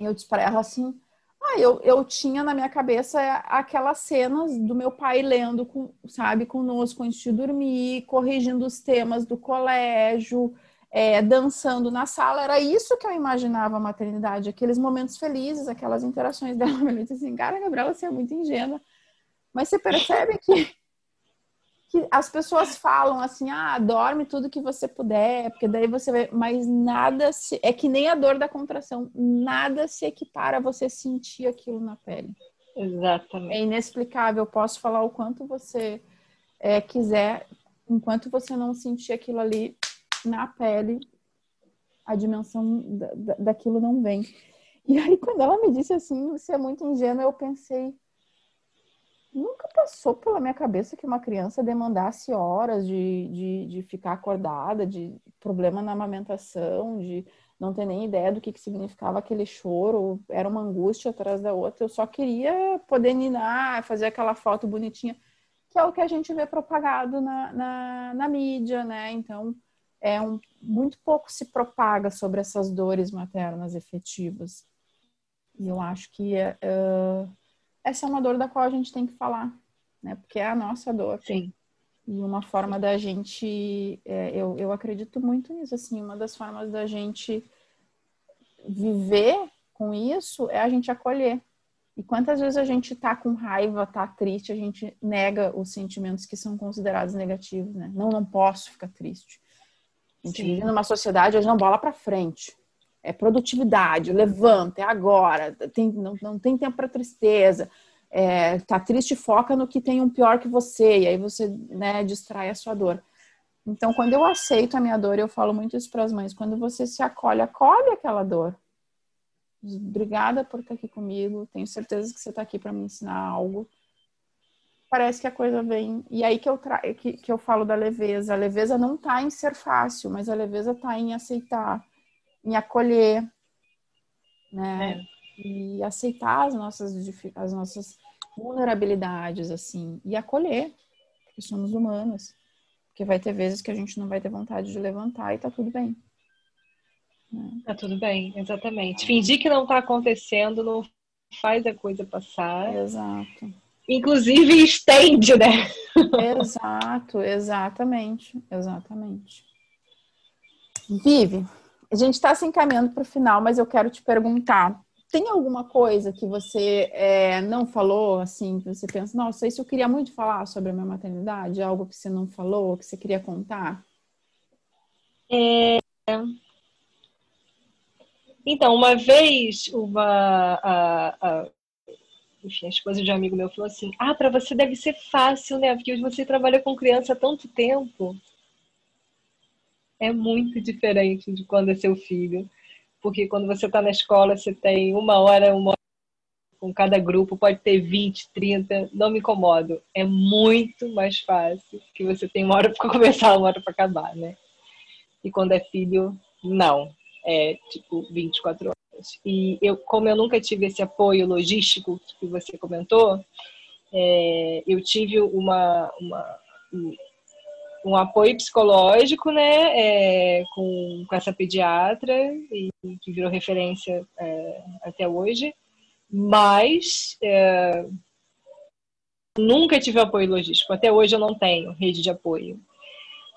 [SPEAKER 1] Eu disse para ela assim, ah, eu, eu tinha na minha cabeça aquelas cenas do meu pai lendo, com, sabe, conosco antes de dormir, corrigindo os temas do colégio, é, dançando na sala, era isso que eu imaginava a maternidade, aqueles momentos felizes, aquelas interações dela. Eu disse assim, cara, Gabriela, você é muito ingênua. Mas você percebe que, que as pessoas falam assim, ah, dorme tudo que você puder, porque daí você vai. Mas nada se. É que nem a dor da contração, nada se equipara a você sentir aquilo na pele.
[SPEAKER 2] Exatamente.
[SPEAKER 1] É inexplicável. Eu posso falar o quanto você é, quiser, enquanto você não sentir aquilo ali, na pele a dimensão da, daquilo não vem. E aí, quando ela me disse assim, você é muito ingênua, eu pensei, nunca passou pela minha cabeça que uma criança demandasse horas de, de, de ficar acordada, de problema na amamentação, de não ter nem ideia do que, que significava aquele choro, era uma angústia atrás da outra. Eu só queria poder ninar, fazer aquela foto bonitinha, que é o que a gente vê propagado na, na, na mídia, né? Então, é um, muito pouco se propaga sobre essas dores maternas efetivas. E eu acho que uh, essa é uma dor da qual a gente tem que falar, né? Porque é a nossa dor.
[SPEAKER 2] Sim.
[SPEAKER 1] E uma forma da gente, é, eu, eu acredito muito nisso, assim, uma das formas da gente viver com isso é a gente acolher. E quantas vezes a gente tá com raiva, tá triste, a gente nega os sentimentos que são considerados negativos, né? Não, não posso ficar triste. A gente Sim. vive numa sociedade hoje não bola para frente. É produtividade, levanta, é agora, tem, não, não tem tempo para tristeza. É, tá triste, foca no que tem um pior que você, e aí você né, distrai a sua dor. Então, quando eu aceito a minha dor, eu falo muito isso para as mães, quando você se acolhe, acolhe aquela dor. Obrigada por estar aqui comigo, tenho certeza que você está aqui para me ensinar algo. parece que a coisa vem. E aí que eu, tra... que, que eu falo da leveza. A leveza não está em ser fácil, mas a leveza está em aceitar, em acolher, né? É. E aceitar as nossas, as nossas vulnerabilidades, assim, e acolher, porque somos humanos. Porque vai ter vezes que a gente não vai ter vontade de levantar e tá tudo bem.
[SPEAKER 2] Né? Tá tudo bem, exatamente. Fingir que não tá acontecendo não faz a coisa passar.
[SPEAKER 1] Exato
[SPEAKER 2] inclusive estende, né?
[SPEAKER 1] Exato, exatamente, exatamente. Vive, a gente está se encaminhando para o final, mas eu quero te perguntar: tem alguma coisa que você é, não falou, assim, que você pensa, nossa, isso eu queria muito falar sobre a minha maternidade? Algo que você não falou, que você queria contar?
[SPEAKER 2] É... Então, uma vez, uma, a, a, enfim, a esposa de um amigo meu falou assim: Ah, para você deve ser fácil, né? Porque você trabalha com criança há tanto tempo. É muito diferente de quando é seu filho. Porque quando você está na escola, você tem uma hora, uma hora com cada grupo, pode ter 20, 30, não me incomodo. É muito mais fácil que você tem uma hora para começar, uma hora para acabar, né? E quando é filho, não. É tipo 24 horas. E eu, como eu nunca tive esse apoio logístico que você comentou, é, eu tive uma, uma, um apoio psicológico, né, é, com, com essa pediatra, e, que virou referência é, até hoje, mas é, nunca tive apoio logístico. Até hoje eu não tenho rede de apoio.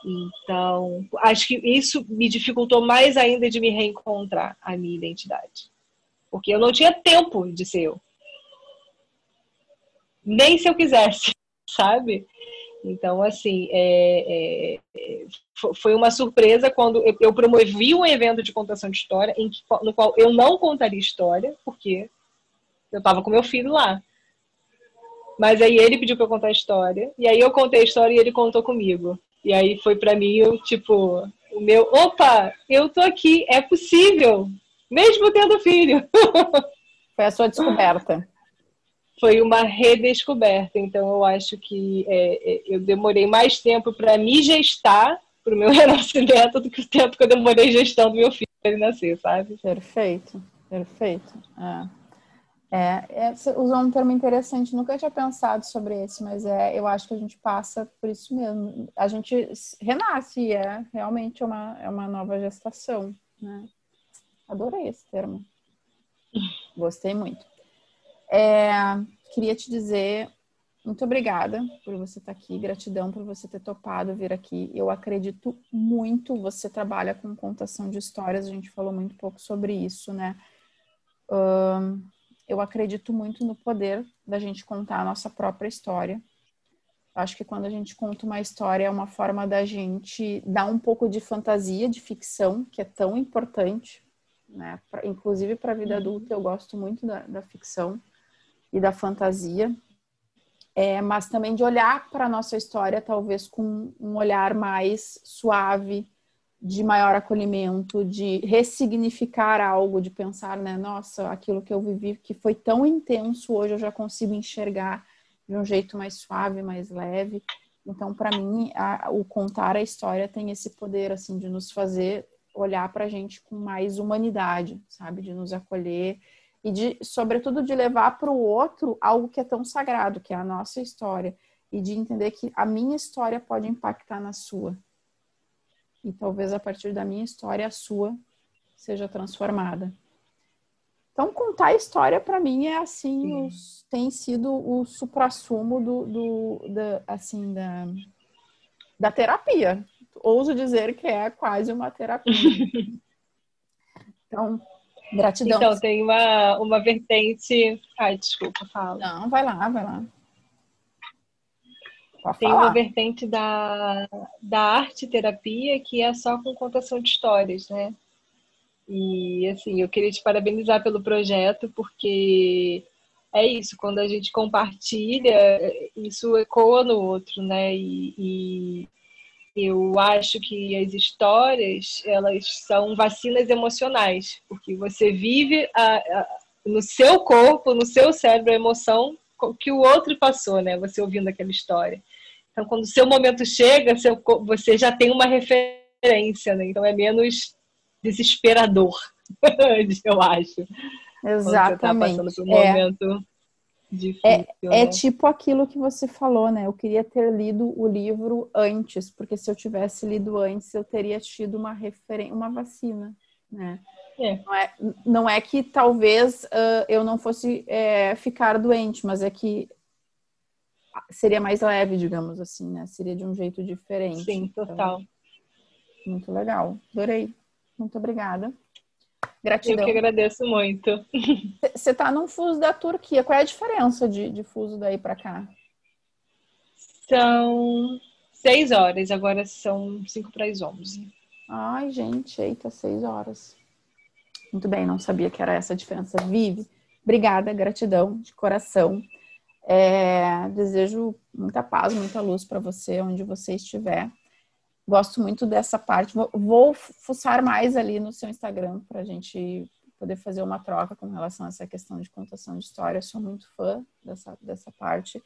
[SPEAKER 2] Então, acho que isso me dificultou mais ainda de me reencontrar a minha identidade. Porque eu não tinha tempo de ser eu. Nem se eu quisesse, sabe? Então, assim, é, é, foi uma surpresa quando eu promovi um evento de contação de história em que, no qual eu não contaria história, porque eu estava com meu filho lá. Mas aí ele pediu para eu contar a história, e aí eu contei a história e ele contou comigo. E aí foi para mim, eu, tipo, o meu, opa, eu tô aqui, é possível, mesmo tendo filho.
[SPEAKER 1] Foi a sua descoberta.
[SPEAKER 2] Foi uma redescoberta. Então, eu acho que é, é eu demorei mais tempo para me gestar para o meu renascimento do que o tempo que eu demorei gestando meu filho para ele nascer, sabe?
[SPEAKER 1] Perfeito, perfeito. É. É, é, usou um termo interessante, nunca tinha pensado sobre esse, mas é, eu acho que a gente passa por isso mesmo. A gente renasce, é realmente uma, é uma nova gestação. Né? Adorei esse termo. Gostei muito. É, queria te dizer muito obrigada por você estar aqui, gratidão por você ter topado vir aqui. Eu acredito muito, você trabalha com contação de histórias, a gente falou muito pouco sobre isso, né? Um, eu acredito muito no poder da gente contar a nossa própria história. Acho que quando a gente conta uma história é uma forma da gente dar um pouco de fantasia, de ficção, que é tão importante, né? Pra, inclusive para a vida uhum. adulta, eu gosto muito da, da ficção e da fantasia, é, mas também de olhar para a nossa história, talvez com um olhar mais suave, de maior acolhimento, de ressignificar algo, de pensar, né, nossa, aquilo que eu vivi que foi tão intenso, hoje eu já consigo enxergar de um jeito mais suave, mais leve. Então, para mim, a, o contar a história tem esse poder, assim, de nos fazer olhar para a gente com mais humanidade, sabe, de nos acolher e de, sobretudo, de levar para o outro algo que é tão sagrado, que é a nossa história, e de entender que a minha história pode impactar na sua, e talvez a partir da minha história a sua seja transformada. Então, contar a história para mim é assim, os, tem sido o suprassumo do, do da, assim, da, da terapia. Ouso dizer que é quase uma terapia. então, gratidão.
[SPEAKER 2] Então, tem uma, uma vertente. Ai, desculpa, fala.
[SPEAKER 1] Não, vai lá, vai lá.
[SPEAKER 2] Tem uma vertente da, da arte terapia que é só com contação de histórias, né? E assim, eu queria te parabenizar pelo projeto, porque é isso, quando a gente compartilha, isso ecoa no outro, né? E, e eu acho que as histórias, elas são vacinas emocionais, porque você vive a, a, no seu corpo, no seu cérebro, a emoção que o outro passou, né? Você ouvindo aquela história. Então, quando o seu momento chega, você já tem uma referência, né? Então é menos desesperador, eu acho.
[SPEAKER 1] Tá Exatamente. Tá um é. momento difícil. É, é né? é tipo aquilo que você falou, né? Eu queria ter lido o livro antes, porque se eu tivesse lido antes, eu teria tido uma referência, uma vacina, né? É. Não, é, não é que talvez uh, eu não fosse é, ficar doente, mas é que seria mais leve, digamos assim, né? Seria de um jeito diferente.
[SPEAKER 2] Sim, então, total. Então,
[SPEAKER 1] muito legal. Adorei. Muito obrigada. Gratidão.
[SPEAKER 2] Eu que agradeço muito.
[SPEAKER 1] Você está num fuso da Turquia. Qual é a diferença de, de fuso daí para cá?
[SPEAKER 2] São seis horas, agora são cinco para as onze.
[SPEAKER 1] Ai, gente, eita, seis horas. Muito bem, não sabia que era essa a diferença. Vive. Obrigada, gratidão de coração. É, desejo muita paz, muita luz para você, onde você estiver. Gosto muito dessa parte. Vou, vou fuçar mais ali no seu Instagram para a gente poder fazer uma troca com relação a essa questão de contação de história. sou muito fã dessa, dessa parte.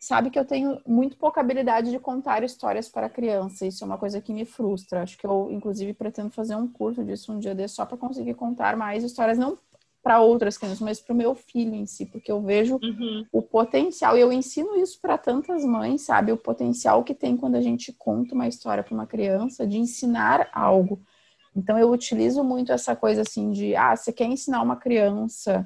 [SPEAKER 1] Sabe que eu tenho muito pouca habilidade de contar histórias para criança. Isso é uma coisa que me frustra. Acho que eu, inclusive, pretendo fazer um curso disso um dia desse só para conseguir contar mais histórias, não para outras crianças, mas para o meu filho em si, porque eu vejo uhum. o potencial, e eu ensino isso para tantas mães, sabe? O potencial que tem quando a gente conta uma história para uma criança de ensinar algo. Então, eu utilizo muito essa coisa assim de, ah, você quer ensinar uma criança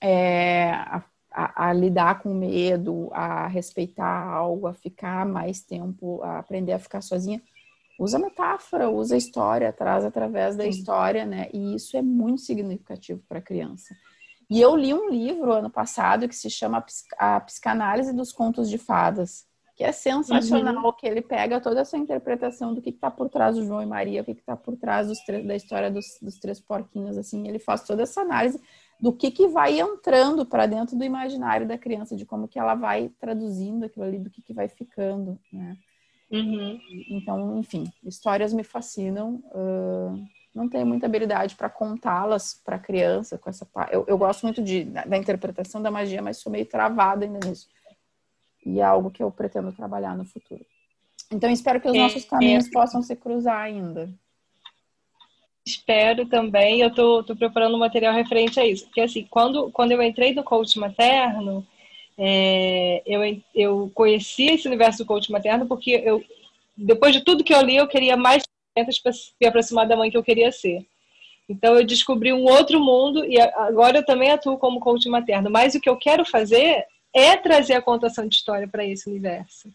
[SPEAKER 1] é, a, a, a, lidar com medo, a respeitar algo, a ficar mais tempo, a aprender a ficar sozinha usa metáfora, usa história, traz através da Sim. história, né? E isso é muito significativo para a criança. E eu li um livro ano passado que se chama A Psicanálise dos Contos de Fadas, que é sensacional, uhum. que ele pega toda essa interpretação do que está por trás do João e Maria, o que está por trás da história dos, dos, três porquinhos, assim, ele faz toda essa análise do que, que vai entrando para dentro do imaginário da criança, de como que ela vai traduzindo aquilo ali, do que, que vai ficando, né? Uhum. Então, enfim, histórias me fascinam. Uh, não tenho muita habilidade para contá-las para criança com essa eu, eu gosto muito de, da, da, interpretação da magia, mas sou meio travada ainda nisso. E é algo que eu pretendo trabalhar no futuro. Então, espero que os é, nossos caminhos é. possam se cruzar ainda.
[SPEAKER 2] Espero também. Eu tô, tô preparando um material referente a isso. Porque, assim, quando, quando eu entrei no coach materno, é, eu, eu conheci esse universo do coach materno porque eu, depois de tudo que eu li, eu queria mais ferramentas para me aproximar da mãe que eu queria ser. Então eu descobri um outro mundo e agora eu também atuo como coach materno. Mas o que eu quero fazer é trazer a contação de história para esse universo.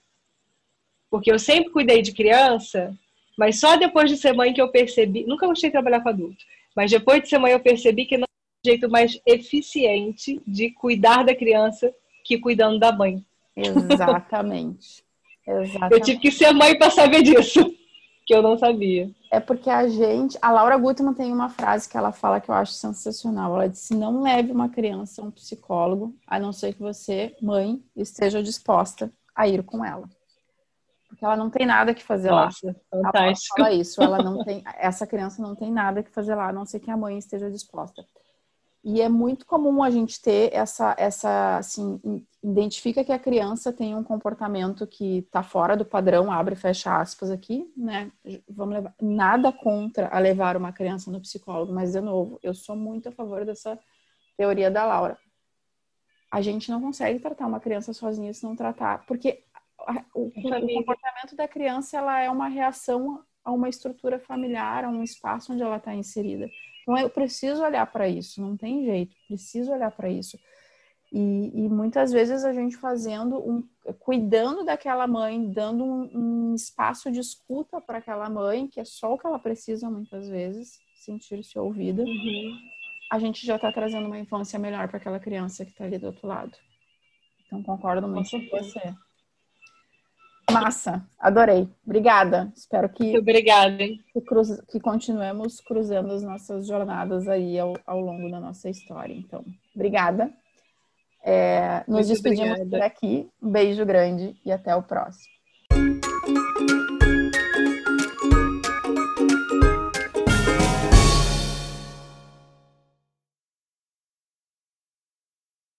[SPEAKER 2] Porque eu sempre cuidei de criança, mas só depois de ser mãe que eu percebi. Nunca gostei de trabalhar com adulto, mas depois de ser mãe eu percebi que não é o jeito mais eficiente de cuidar da criança que cuidando da mãe.
[SPEAKER 1] Exatamente.
[SPEAKER 2] Exatamente. Eu tive que ser mãe para saber disso, que eu não sabia.
[SPEAKER 1] É porque a gente, a Laura Gutman tem uma frase que ela fala que eu acho sensacional. Ela disse: "Não leve uma criança a um psicólogo, a não ser que você, mãe, esteja disposta a ir com ela." Porque ela não tem nada que fazer
[SPEAKER 2] Nossa,
[SPEAKER 1] lá.
[SPEAKER 2] Fantástico.
[SPEAKER 1] Ela fala isso, ela não tem, essa criança não tem nada que fazer lá, a não ser que a mãe esteja disposta. E é muito comum a gente ter essa, essa assim, identifica que a criança tem um comportamento que está fora do padrão, abre e fecha aspas aqui, né? Vamos levar nada contra a levar uma criança no psicólogo, mas de novo, eu sou muito a favor dessa teoria da Laura. A gente não consegue tratar uma criança sozinha se não tratar, porque o, o comportamento da criança ela é uma reação a uma estrutura familiar, a um espaço onde ela está inserida. Então eu preciso olhar para isso, não tem jeito, preciso olhar para isso. E, e, muitas vezes a gente fazendo um, cuidando daquela mãe, dando um, um espaço de escuta para aquela mãe, que é só o que ela precisa muitas vezes, sentir-se ouvida, uhum. a gente já está trazendo uma infância melhor para aquela criança que está ali do outro lado. Então concordo muito com, com você. Massa, adorei. Obrigada. Espero que.
[SPEAKER 2] Muito obrigada.
[SPEAKER 1] Que, cruz, que continuemos cruzando as nossas jornadas aí ao, ao longo da nossa história. Então, obrigada. É, nos Muito despedimos obrigada. por aqui. Um beijo grande e até o próximo.